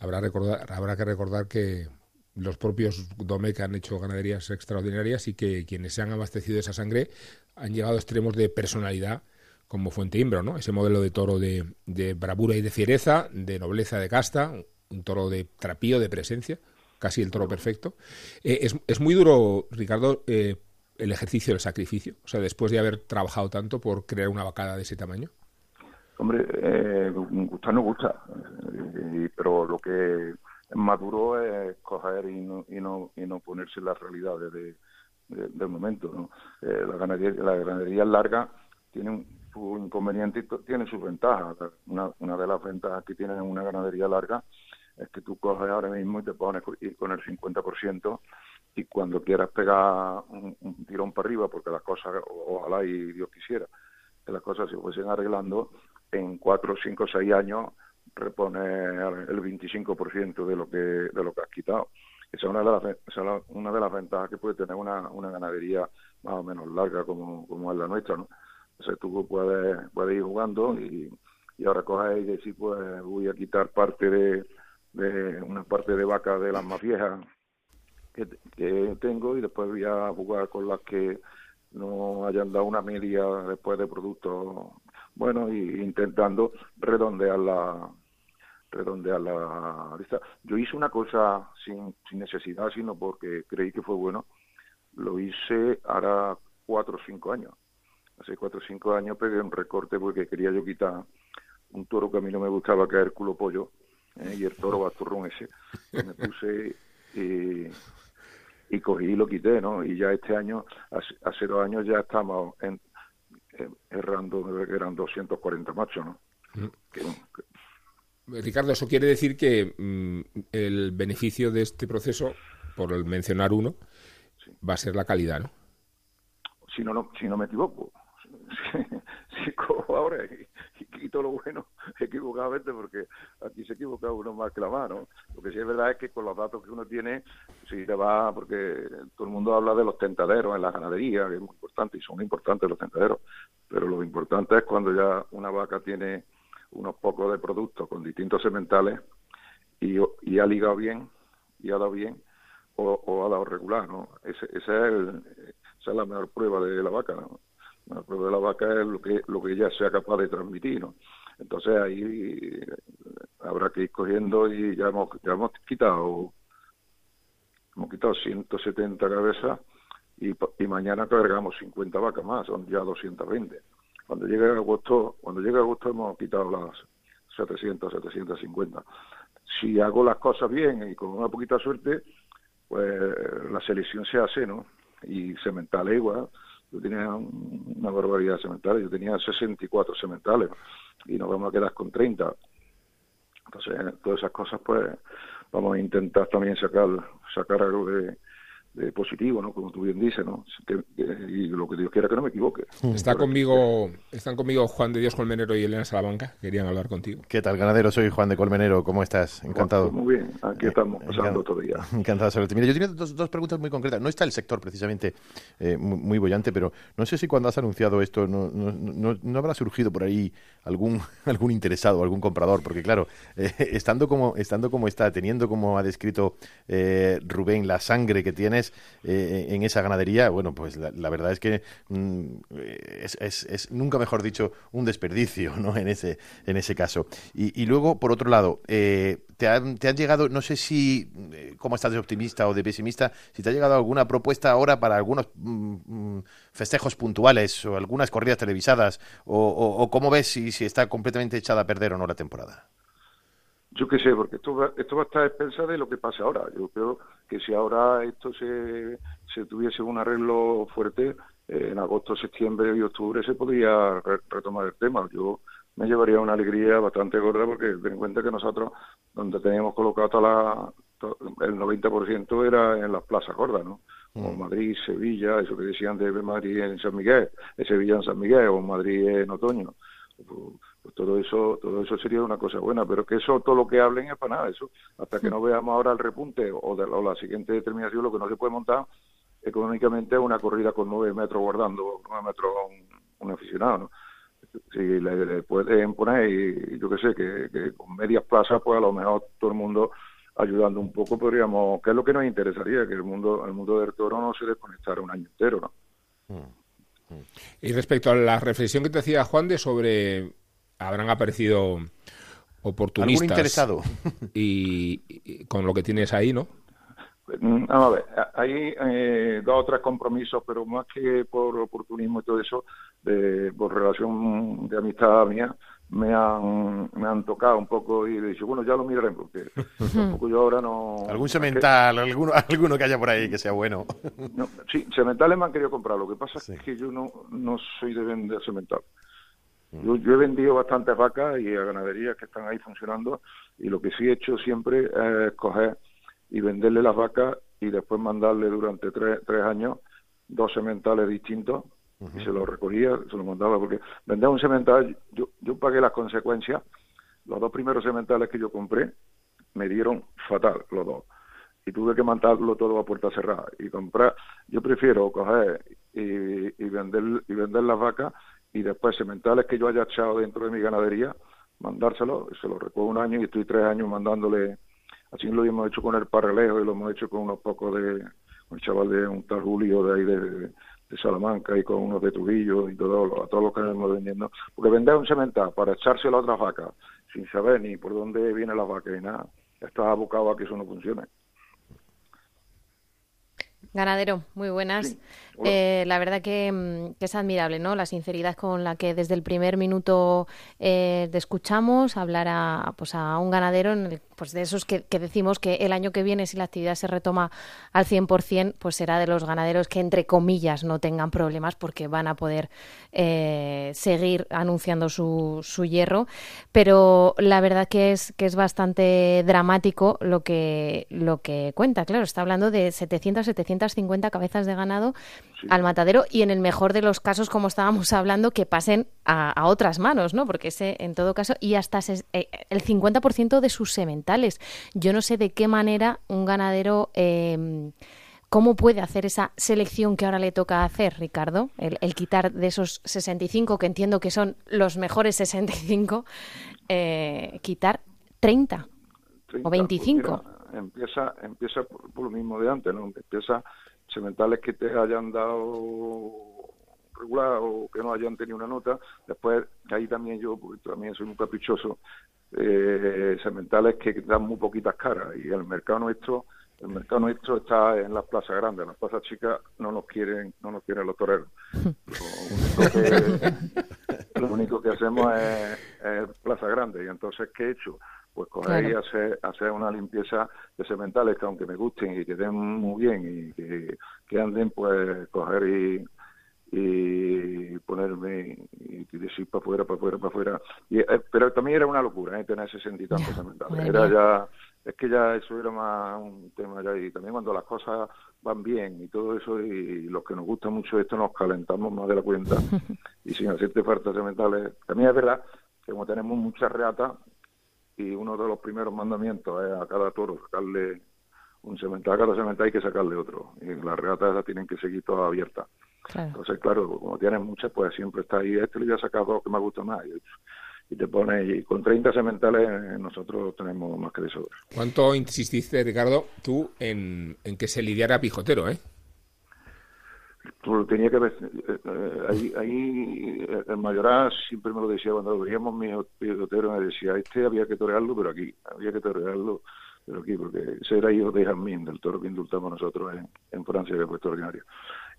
Speaker 2: habrá, recordar, habrá que recordar que los propios Domecq han hecho ganaderías extraordinarias y que quienes se han abastecido de esa sangre han llegado a extremos de personalidad como Fuente Imbro, ¿no? Ese modelo de toro de, bravura y de fiereza, de nobleza de casta, un toro de trapío, de presencia, casi el toro perfecto. Eh, es, es muy duro, Ricardo, eh, el ejercicio del sacrificio, o sea, después de haber trabajado tanto por crear una vacada de ese tamaño.
Speaker 7: Hombre, eh, gustar no gusta, eh, pero lo que es más duro es coger y no, y no, y no ponerse las realidades de, de- del momento. Eh, la ganadería, la ganadería larga tiene un- su inconveniente y tiene sus ventajas. Una, una de las ventajas que tiene una ganadería larga es que tú coges ahora mismo y te pones con el 50% y cuando quieras pegar un, un tirón para arriba, porque las cosas, ojalá y Dios quisiera, que las cosas se fuesen arreglando, en cuatro, cinco, seis años repone el 25% de lo que de lo que has quitado. Esa es una de las, una de las ventajas que puede tener una, una ganadería más o menos larga como, como es la nuestra, ¿no? Sea, tú puedes, puedes ir jugando y, y ahora coges y decir, pues voy a quitar parte de, de una parte de vaca de las más viejas que, que tengo y después voy a jugar con las que no hayan dado una media después de productos buenos y intentando redondear la redondear la lista. Yo hice una cosa sin, sin necesidad, sino porque creí que fue bueno. Lo hice ahora cuatro o cinco años. Hace cuatro o cinco años pegué un recorte porque quería yo quitar un toro que a mí no me gustaba, el culo pollo, ¿eh? y el toro basturrón ese. Y me puse y, y cogí y lo quité, ¿no? Y ya este año, hace, hace dos años ya estamos en, errando, que eran 240 machos, ¿no? Que- que-
Speaker 2: Ricardo, eso quiere decir que mm, el beneficio de este proceso, por el mencionar uno, va a ser la calidad, ¿no?
Speaker 7: si no, no si no me equivoco. Si, cojo ahora y, quito lo bueno equivocadamente, porque aquí se equivoca uno más que la mano. Lo que sí es verdad es que con los datos que uno tiene, si te va, porque todo el mundo habla de los tentaderos en la ganadería, que es muy importante, y son importantes los tentaderos, pero lo importante es cuando ya una vaca tiene unos pocos de productos con distintos sementales y, y ha ligado bien y ha dado bien o, o ha dado regular, ¿no? Ese, ese es el, esa es la mejor prueba de la vaca, ¿no? La prueba de la vaca es lo que lo que ella sea capaz de transmitir, ¿no? Entonces ahí eh, habrá que ir cogiendo y ya hemos ya hemos quitado hemos quitado 170 cabezas y, y mañana cargamos 50 vacas más, son ya 220. Cuando llegue agosto, cuando llegue agosto hemos quitado las 700, 750. Si hago las cosas bien y con una poquita suerte, pues la selección se hace, ¿no? Y sementales igual. Yo tenía un- una barbaridad de sementales, yo tenía 64 sementales y nos vamos a quedar con 30. Entonces, todas esas cosas, pues, vamos a intentar también sacar sacar algo de, positivo, ¿no? Como tú bien dices, ¿no? Que- que- y lo que Dios quiera que no me equivoque.
Speaker 2: Está conmigo, están conmigo Juan de Dios Colmenero y Elena Salamanca, querían hablar contigo.
Speaker 3: ¿Qué tal, ganadero? Soy Juan de Colmenero. ¿Cómo estás? Encantado.
Speaker 7: Pues muy bien, aquí estamos pasando
Speaker 3: Encan-
Speaker 7: todo el día.
Speaker 3: Encantado de saludarte. Mira, yo tenía dos, dos preguntas muy concretas. No está el sector precisamente eh, muy, muy bollante, pero no sé si cuando has anunciado esto no, no, no- no habrá surgido por ahí algún, algún interesado, algún comprador, porque claro, eh, estando, como, estando como está, teniendo como ha descrito eh, Rubén la sangre que tienes eh, en esa ganadería, bueno, pues la, verdad es que mm, es, nunca mejor dicho, un desperdicio ¿no? en, ese, en ese caso. Y, luego, por otro lado, eh, te, han, te han llegado, no sé si, eh, cómo estás de optimista o de pesimista, si te ha llegado alguna propuesta ahora para algunos mm, mm, festejos puntuales o algunas corridas televisadas, o, o- o cómo ves si, si está completamente echada a perder o no la temporada.
Speaker 7: Yo qué sé, porque esto va, esto va a estar a expensas de lo que pase ahora. Yo creo que si ahora esto se, se tuviese un arreglo fuerte, en agosto, septiembre y octubre se podía retomar el tema. Yo me llevaría una alegría bastante gorda porque ten en cuenta que nosotros, donde teníamos colocado toda la, el 90% era en las plazas gordas, ¿no? Como mm. Madrid, Sevilla, eso que decían de Madrid en San Miguel, de Sevilla en San Miguel o Madrid en otoño. Pues, pues, todo eso todo eso sería una cosa buena, pero que eso, todo lo que hablen es para nada, eso, hasta que no veamos ahora el repunte o, de, la siguiente determinación, lo que no se puede montar económicamente es una corrida con nueve metros guardando, nueve metros un, aficionado, ¿no? si le, pueden poner, y, yo que sé, que, con medias plazas, pues a lo mejor todo el mundo ayudando un poco, podríamos, que es lo que nos interesaría, que el mundo el mundo del toro no se desconectara un año entero, ¿no?
Speaker 2: Mm, mm. Y respecto a la reflexión que te hacía Juan de sobre habrán aparecido oportunistas
Speaker 3: interesado
Speaker 2: y, con lo que tienes ahí, ¿no?
Speaker 7: Mm, vamos a ver, hay eh, dos o tres compromisos, pero más que por oportunismo y todo eso, de, por relación de amistad mía, me han, me han tocado un poco y he dicho, bueno, ya lo miraré, porque tampoco yo ahora no...
Speaker 3: ¿Algún semental, alguno, alguno que haya por ahí que sea bueno?
Speaker 7: sí, sementales me han querido comprar, lo que pasa es que yo no, no soy de vender semental. Yo, yo, he vendido bastantes vacas y a ganaderías que están ahí funcionando y lo que sí he hecho siempre es coger y venderle las vacas y después mandarle durante tres, tres años dos sementales distintos y se los recogía, se los mandaba, porque vender un semental, yo, yo pagué las consecuencias, los dos primeros sementales que yo compré me dieron fatal, los dos, y tuve que mandarlo todo a puerta cerrada, y comprar, yo prefiero coger y, y vender y vender las vacas y después sementales que yo haya echado dentro de mi ganadería, mandárselo, se lo recojo un año y estoy tres años mandándole Así lo hemos hecho con el Parrelejo y lo hemos hecho con unos pocos de, un chaval de un tal Julio de ahí de, Salamanca y con unos de Trujillo y todo, a todos los que hemos vendiendo. Porque vender un cemental para echárselo a otras vacas sin saber ni por dónde viene la vaca y nada, está abocado a que eso no funcione.
Speaker 4: Ganadero, muy buenas. Eh, la verdad mm, que, es admirable, ¿no? La sinceridad con la que desde el primer minuto eh, te escuchamos hablar a, pues a un ganadero, pues de esos que, decimos que el año que viene, si la actividad se retoma al 100%, pues será de los ganaderos que, entre comillas, no tengan problemas porque van a poder eh, seguir anunciando su, su hierro. Pero la verdad que es, que es bastante dramático lo que, lo que cuenta. Claro, está hablando de 700, 750 cabezas de ganado al matadero y en el mejor de los casos, como estábamos hablando, que pasen a, otras manos, ¿no? Porque ese, en todo caso, y hasta eh, el 50% de sus Yo no sé de qué manera un ganadero... Em, ¿Cómo puede hacer esa selección que ahora le toca hacer, Ricardo? El, quitar de esos 65, que entiendo que son los mejores 65, eh, quitar 30, o 25.
Speaker 7: Pues empieza empieza por, lo mismo de antes, ¿no? Empieza sementales que te hayan dado regular o que no hayan tenido una nota. Después, ahí también yo, porque también soy muy caprichoso, eh, sementales que dan muy poquitas caras y el mercado nuestro el mercado nuestro está en las plazas grandes, en las plazas chicas no nos quieren, no nos quieren los toreros. Lo único que, hacemos es, es plaza grande y entonces ¿qué he hecho? pues coger y hacer, hacer una limpieza de sementales que aunque me gusten y que den muy bien y que, que anden, pues coger y, y ponerme y, decir para afuera, para afuera, para afuera. Y, eh, pero también era una locura ¿eh? tener 60 y tantos sementales. Era ya, es que ya eso era más un tema ya y también cuando las cosas van bien y todo eso y, los que nos gusta mucho esto nos calentamos más de la cuenta y sin hacerte falta sementales. También es verdad que como tenemos muchas reatas, y uno de los primeros mandamientos es a cada toro sacarle un cemental, a cada cemental hay que sacarle otro, y las regatas esas tienen que seguir todas abiertas. Entonces, claro, como tienes muchas, pues siempre está ahí, este le voy a sacar dos que me gusta más, y, te pones, y con 30 sementales nosotros tenemos más que eso.
Speaker 2: ¿Cuánto insististe, Ricardo, tú en, en que se lidiara pijotero, eh?
Speaker 7: Pues tenía que ver, eh, eh, ahí, ahí el mayoral siempre me lo decía cuando veíamos mi pilotero, me decía, este había que torearlo, pero aquí, había que torearlo, pero aquí, porque ese era hijo de Jamín, del toro que indultamos nosotros en, en Francia, que fue extraordinario.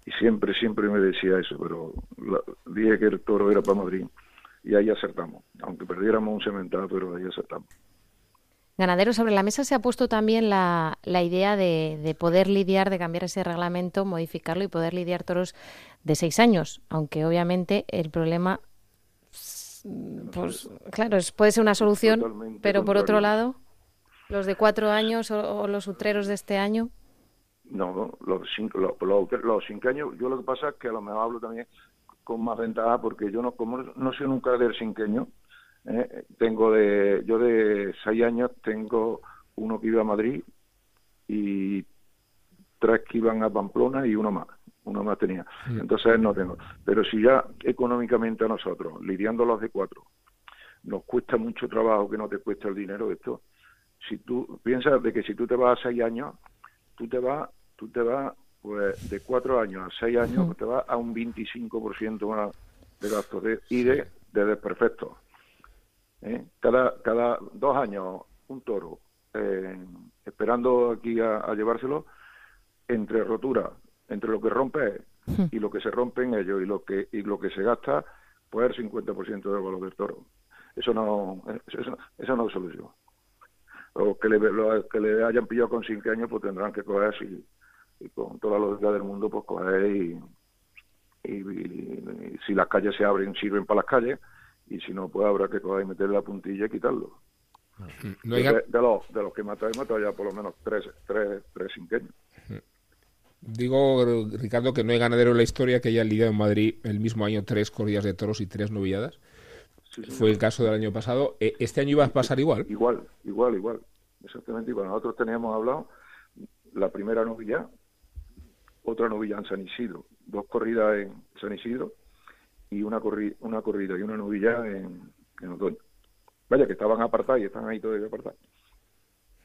Speaker 7: Y siempre, siempre me decía eso, pero dije que el toro era para Madrid y ahí acertamos, aunque perdiéramos un cemental, pero ahí acertamos.
Speaker 4: Ganadero, sobre la mesa se ha puesto también la, la idea de, de, poder lidiar, de cambiar ese reglamento, modificarlo y poder lidiar toros de seis años, aunque obviamente el problema, pues claro, puede ser una solución, pero por otro lado, los de cuatro años o, o, los utreros de este año.
Speaker 7: No, los cinco, los, los, los cinco años, yo lo que pasa es que a lo mejor hablo también con más ventaja porque yo no, como no soy nunca del cinqueño, ¿eh? tengo de, yo de seis años tengo uno que iba a Madrid y tres que iban a Pamplona y uno más, uno más tenía. Entonces no tengo. Pero si ya económicamente a nosotros, lidiando los de cuatro, nos cuesta mucho trabajo que no te cueste el dinero esto. Si tú piensas de que si tú te vas a seis años, tú te vas, tú te vas pues de cuatro años a seis años, pues te vas a un 25% más de gastos de, y de, de desperfectos. ¿eh? cada, cada dos años un toro eh, esperando aquí a, llevárselo entre rotura, entre lo que rompe y lo que se rompe en ellos y lo que y lo que se gasta, pues el 50% del valor del toro. Eso no, eso, eso no es solución. Los que le, que le hayan pillado con cinco años, pues tendrán que coger y, y con toda la lógica del mundo, pues coger y, y, si las calles se abren, sirven para las calles, y si no, pues habrá que coger y meterle la puntilla y quitarlo. Mm. de, los, de los que y mata ya por lo menos tres, tres, tres cinqueños. Mm.
Speaker 2: Digo, Ricardo, que no hay ganadero en la historia que haya lidiado en Madrid el mismo año tres corridas de toros y tres novilladas. Fue el caso del año pasado. ¿E, ¿Este año iba a pasar igual?
Speaker 7: Igual, igual, igual. Exactamente igual. Nosotros teníamos hablado la primera novilla, otra novilla en San Isidro, dos corridas en San Isidro y una, corri una corrida y una novilla en, en otoño. Vaya, que estaban apartadas y están ahí todavía apartadas.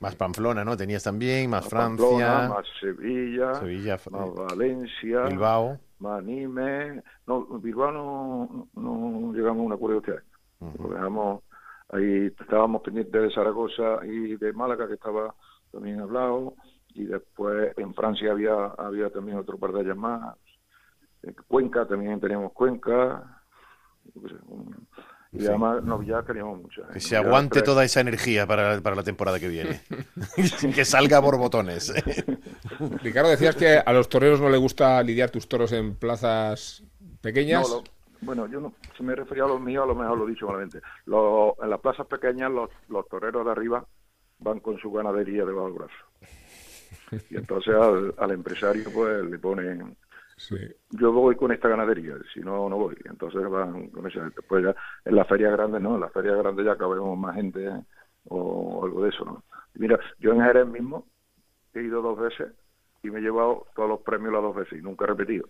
Speaker 3: Más Pamplona, ¿no? Tenías también, más, Francia.
Speaker 7: más Sevilla,
Speaker 3: Sevilla,
Speaker 7: más Valencia.
Speaker 3: Bilbao.
Speaker 7: Más Nîmes. No, Bilbao no, no llegamos a un acuerdo este año. Lo dejamos ahí, estábamos pendientes de Zaragoza y de Málaga, que estaba también hablado. Y después en Francia había, había también otro par de ellas más. Cuenca, también teníamos Cuenca. Y además no, ya queríamos mucho. ¿eh?
Speaker 3: Que se aguante toda esa energía para, para la temporada que viene. que salga por botones.
Speaker 2: Ricardo, decías que a los toreros no le gusta lidiar tus toros en plazas pequeñas.
Speaker 7: Bueno, yo no, si me refería a los míos, a lo mejor lo he dicho malamente. en las plazas pequeñas, los, los toreros de arriba van con su ganadería de bajo brazo. Y entonces al, al empresario pues le ponen yo voy con esta ganadería, si no, no voy. Entonces van con esa Después ya en las ferias grandes, no, en las ferias grandes ya cabemos más gente ¿eh? o algo de eso, ¿no? Mira, yo en Jerez mismo he ido dos veces y me he llevado todos los premios las dos veces y nunca he repetido.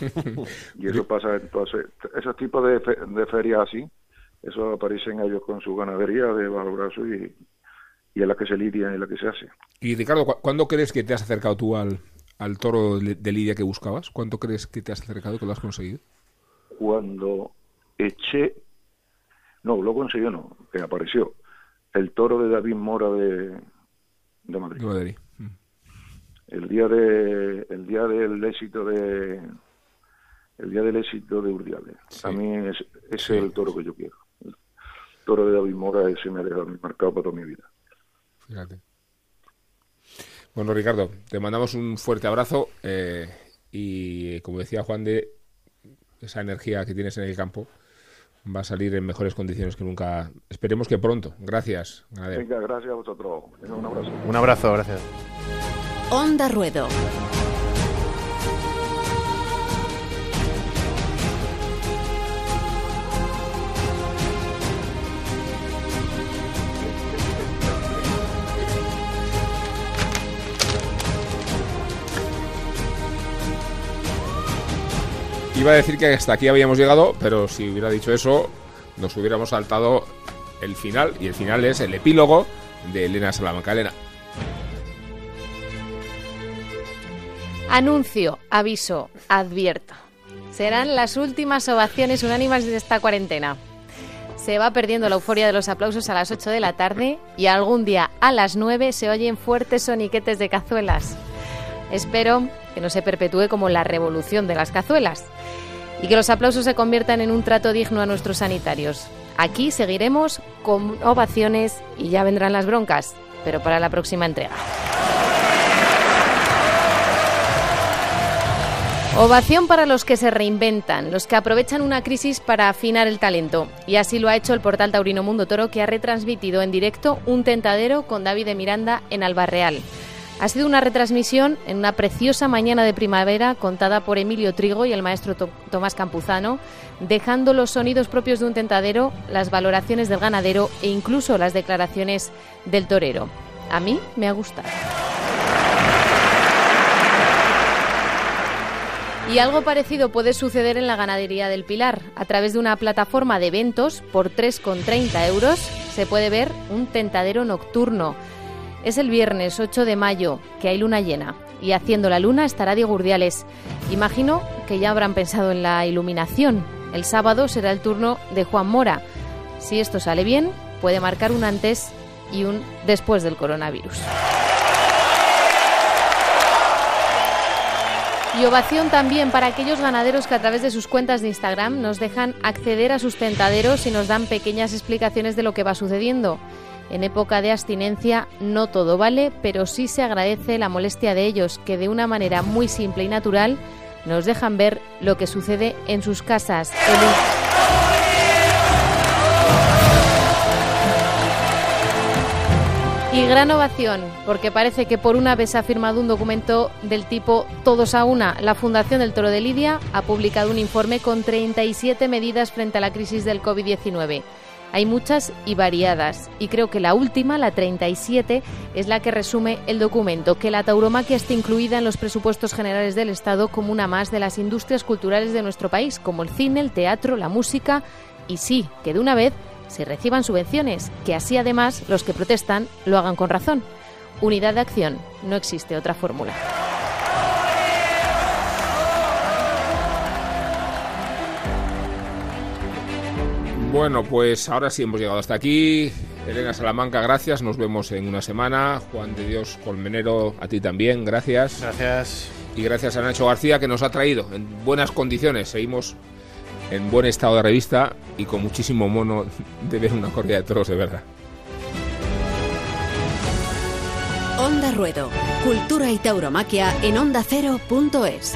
Speaker 7: y eso pasa entonces, esos tipos de, de ferias así, eso aparecen ellos con su ganadería de bajo brazo y, y es la que se lidia y la que se hace.
Speaker 2: Y Ricardo, ¿cuándo crees que te has acercado tú al, al toro de Lidia que buscabas? ¿Cuánto crees que te has acercado, que lo has conseguido?
Speaker 7: Cuando eché, no, lo consiguió no, que apareció, el toro de David Mora de, de Madrid. Mm. El día de, el día del éxito de, el día del éxito de Urdiales. A mí es, ese es el toro que yo quiero. El toro de David Mora ese me ha dejado marcado para toda mi vida.
Speaker 2: Fíjate. Bueno, Ricardo, te mandamos un fuerte abrazo eh, y, como decía Juan de, esa energía que tienes en el campo va a salir en mejores condiciones que nunca. Esperemos que pronto. Gracias.
Speaker 7: Venga, gracias a vosotros. un abrazo.
Speaker 3: Un abrazo, gracias.
Speaker 1: Onda Ruedo.
Speaker 2: Iba a decir que hasta aquí habíamos llegado, pero si hubiera dicho eso, nos hubiéramos saltado el final, y el final es el epílogo de Elena Salamanca. Elena.
Speaker 4: Anuncio, aviso, advierto. Serán las últimas ovaciones unánimas de esta cuarentena. Se va perdiendo la euforia de los aplausos a las 8 de la tarde y algún día a las 9 se oyen fuertes soniquetes de cazuelas. Espero que no se perpetúe como la revolución de las cazuelas y que los aplausos se conviertan en un trato digno a nuestros sanitarios. Aquí seguiremos con ovaciones y ya vendrán las broncas, pero para la próxima entrega. Ovación para los que se reinventan, los que aprovechan una crisis para afinar el talento. Y así lo ha hecho el portal Taurino Mundo Toro, que ha retransmitido en directo un tentadero con David de Miranda en Albarreal. Ha sido una retransmisión en una preciosa mañana de primavera contada por Emilio Trigo y el maestro Tomás Campuzano, dejando los sonidos propios de un tentadero, las valoraciones del ganadero e incluso las declaraciones del torero. A mí me ha gustado. Y algo parecido puede suceder en la ganadería del Pilar. A través de una plataforma de eventos, por 3,30 euros, se puede ver un tentadero nocturno. Es el viernes 8 de mayo, que hay luna llena. Y haciendo la luna estará Diego Urdiales. Imagino que ya habrán pensado en la iluminación. El sábado será el turno de Juan Mora. Si esto sale bien, puede marcar un antes y un después del coronavirus. Y ovación también para aquellos ganaderos que a través de sus cuentas de Instagram nos dejan acceder a sus tentaderos y nos dan pequeñas explicaciones de lo que va sucediendo. En época de abstinencia no todo vale, pero sí se agradece la molestia de ellos, que de una manera muy simple y natural nos dejan ver lo que sucede en sus casas. Y gran ovación, porque parece que por una vez ha firmado un documento del tipo Todos a una. La Fundación del Toro de Lidia ha publicado un informe con 37 medidas frente a la crisis del COVID-19. Hay muchas y variadas, y creo que la última, la 37, es la que resume el documento, que la tauromaquia esté incluida en los presupuestos generales del Estado como una más de las industrias culturales de nuestro país, como el cine, el teatro, la música, y sí, que de una vez se reciban subvenciones, que así además los que protestan lo hagan con razón. Unidad de acción, no existe otra fórmula.
Speaker 2: Bueno, pues ahora sí hemos llegado hasta aquí. Elena Salamanca, gracias. Nos vemos en una semana. Juan de Dios Colmenero, a ti también, gracias.
Speaker 3: Gracias.
Speaker 2: Y gracias a Nacho García que nos ha traído en buenas condiciones. Seguimos en buen estado de revista y con muchísimo mono de ver una corrida de toros de verdad.
Speaker 1: Onda Ruedo, Cultura y Tauromaquia en ondacero.es.